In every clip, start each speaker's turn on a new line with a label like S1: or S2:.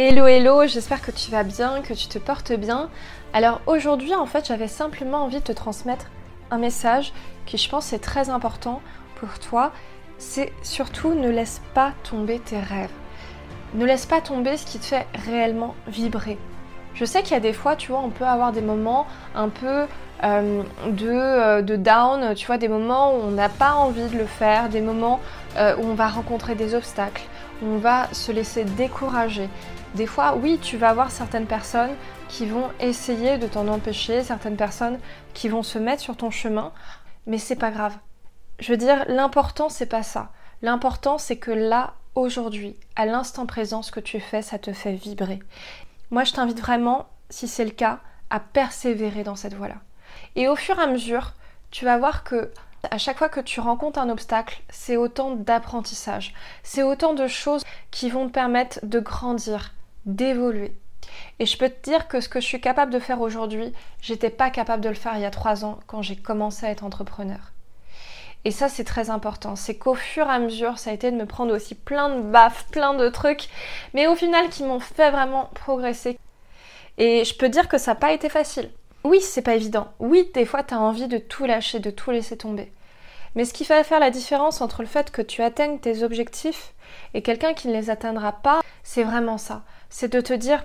S1: Hello hello, j'espère que tu vas bien, que tu te portes bien. Alors aujourd'hui en fait j'avais simplement envie de te transmettre un message qui je pense est très important pour toi. C'est surtout ne laisse pas tomber tes rêves. Ne laisse pas tomber ce qui te fait réellement vibrer. Je sais qu'il y a des fois, tu vois, on peut avoir des moments un peu euh, de, euh, de, down, tu vois, des moments où on n'a pas envie de le faire, des moments euh, où on va rencontrer des obstacles, on va se laisser décourager. Des fois, oui, tu vas avoir certaines personnes qui vont essayer de t'en empêcher, certaines personnes qui vont se mettre sur ton chemin, mais c'est pas grave. Je veux dire, l'important c'est pas ça. L'important c'est que là, aujourd'hui, à l'instant présent, ce que tu fais, ça te fait vibrer. Moi, je t'invite vraiment, si c'est le cas, à persévérer dans cette voie-là. Et au fur et à mesure, tu vas voir que à chaque fois que tu rencontres un obstacle, c'est autant d'apprentissage, c'est autant de choses qui vont te permettre de grandir, d'évoluer. Et je peux te dire que ce que je suis capable de faire aujourd'hui, j'étais pas capable de le faire il y a trois ans quand j'ai commencé à être entrepreneur. Et ça, c'est très important. C'est qu'au fur et à mesure, ça a été de me prendre aussi plein de baffes, plein de trucs, mais au final qui m'ont fait vraiment progresser. Et je peux dire que ça n'a pas été facile. Oui, c'est pas évident. Oui, des fois, tu as envie de tout lâcher, de tout laisser tomber. Mais ce qui va faire la différence entre le fait que tu atteignes tes objectifs et quelqu'un qui ne les atteindra pas, c'est vraiment ça. C'est de te dire,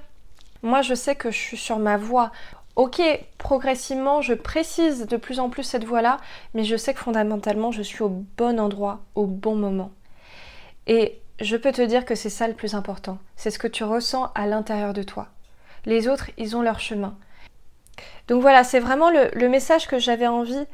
S1: moi je sais que je suis sur ma voie. Ok, progressivement, je précise de plus en plus cette voie-là, mais je sais que fondamentalement, je suis au bon endroit, au bon moment. Et je peux te dire que c'est ça le plus important. C'est ce que tu ressens à l'intérieur de toi. Les autres, ils ont leur chemin. Donc voilà, c'est vraiment le, message que j'avais envie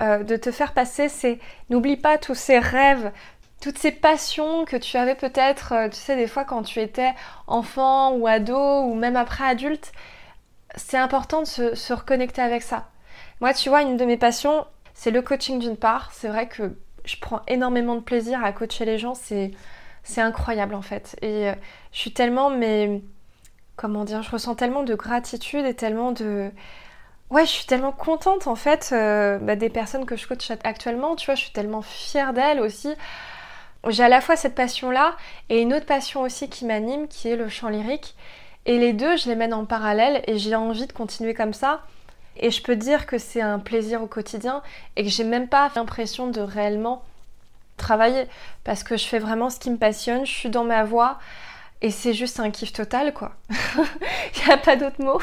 S1: euh, de te faire passer, c'est n'oublie pas tous ces rêves, toutes ces passions que tu avais peut-être, euh, tu sais, des fois quand tu étais enfant ou ado ou même après adulte, c'est important de se, reconnecter avec ça. Moi, tu vois, une de mes passions, c'est le coaching d'une part. C'est vrai que je prends énormément de plaisir à coacher les gens, c'est, c'est incroyable en fait. Et euh, je suis tellement, mais comment dire, je ressens tellement de gratitude et tellement de, ouais, je suis tellement contente en fait euh, bah, des personnes que je coach actuellement. Tu vois, je suis tellement fière d'elles aussi j'ai à la fois cette passion-là et une autre passion aussi qui m'anime, qui est le chant lyrique. Et les deux, je les mène en parallèle et j'ai envie de continuer comme ça. Et je peux dire que c'est un plaisir au quotidien et que j'ai même pas l'impression de réellement travailler parce que je fais vraiment ce qui me passionne, je suis dans ma voie et c'est juste un kiff total quoi. Il n'y a pas d'autre mot.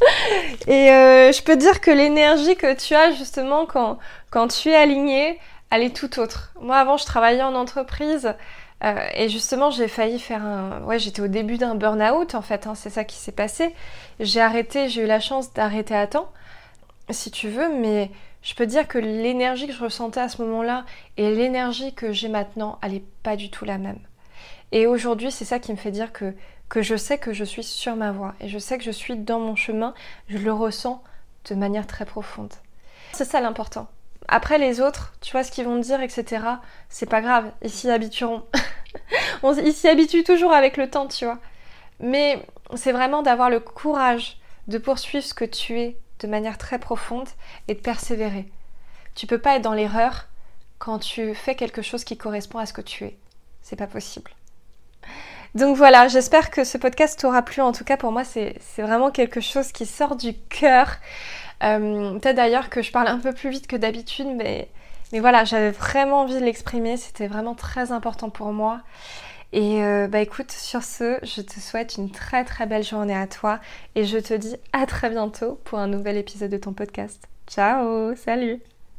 S1: et euh, je peux dire que l'énergie que tu as justement quand, tu es aligné, elle est tout autre. Moi, avant, je travaillais en entreprise euh, et justement, j'ai failli faire un. Ouais, j'étais au début d'un burn-out en fait, hein, c'est ça qui s'est passé. J'ai arrêté, j'ai eu la chance d'arrêter à temps, si tu veux, mais je peux dire que l'énergie que je ressentais à ce moment-là et l'énergie que j'ai maintenant, elle n'est pas du tout la même. Et aujourd'hui, c'est ça qui me fait dire que, que je sais que je suis sur ma voie et je sais que je suis dans mon chemin, je le ressens de manière très profonde. C'est ça l'important. Après les autres, tu vois ce qu'ils vont dire, etc. C'est pas grave, ils s'y habitueront. ils s'y habituent toujours avec le temps, tu vois. Mais c'est vraiment d'avoir le courage de poursuivre ce que tu es de manière très profonde et de persévérer. Tu peux pas être dans l'erreur quand tu fais quelque chose qui correspond à ce que tu es. C'est pas possible. Donc voilà, j'espère que ce podcast t'aura plu. En tout cas, pour moi, c'est vraiment quelque chose qui sort du cœur. Euh, peut-être d'ailleurs que je parle un peu plus vite que d'habitude, mais, mais voilà, j'avais vraiment envie de l'exprimer, c'était vraiment très important pour moi. Et euh, bah écoute, sur ce, je te souhaite une très très belle journée à toi et je te dis à très bientôt pour un nouvel épisode de ton podcast. Ciao, salut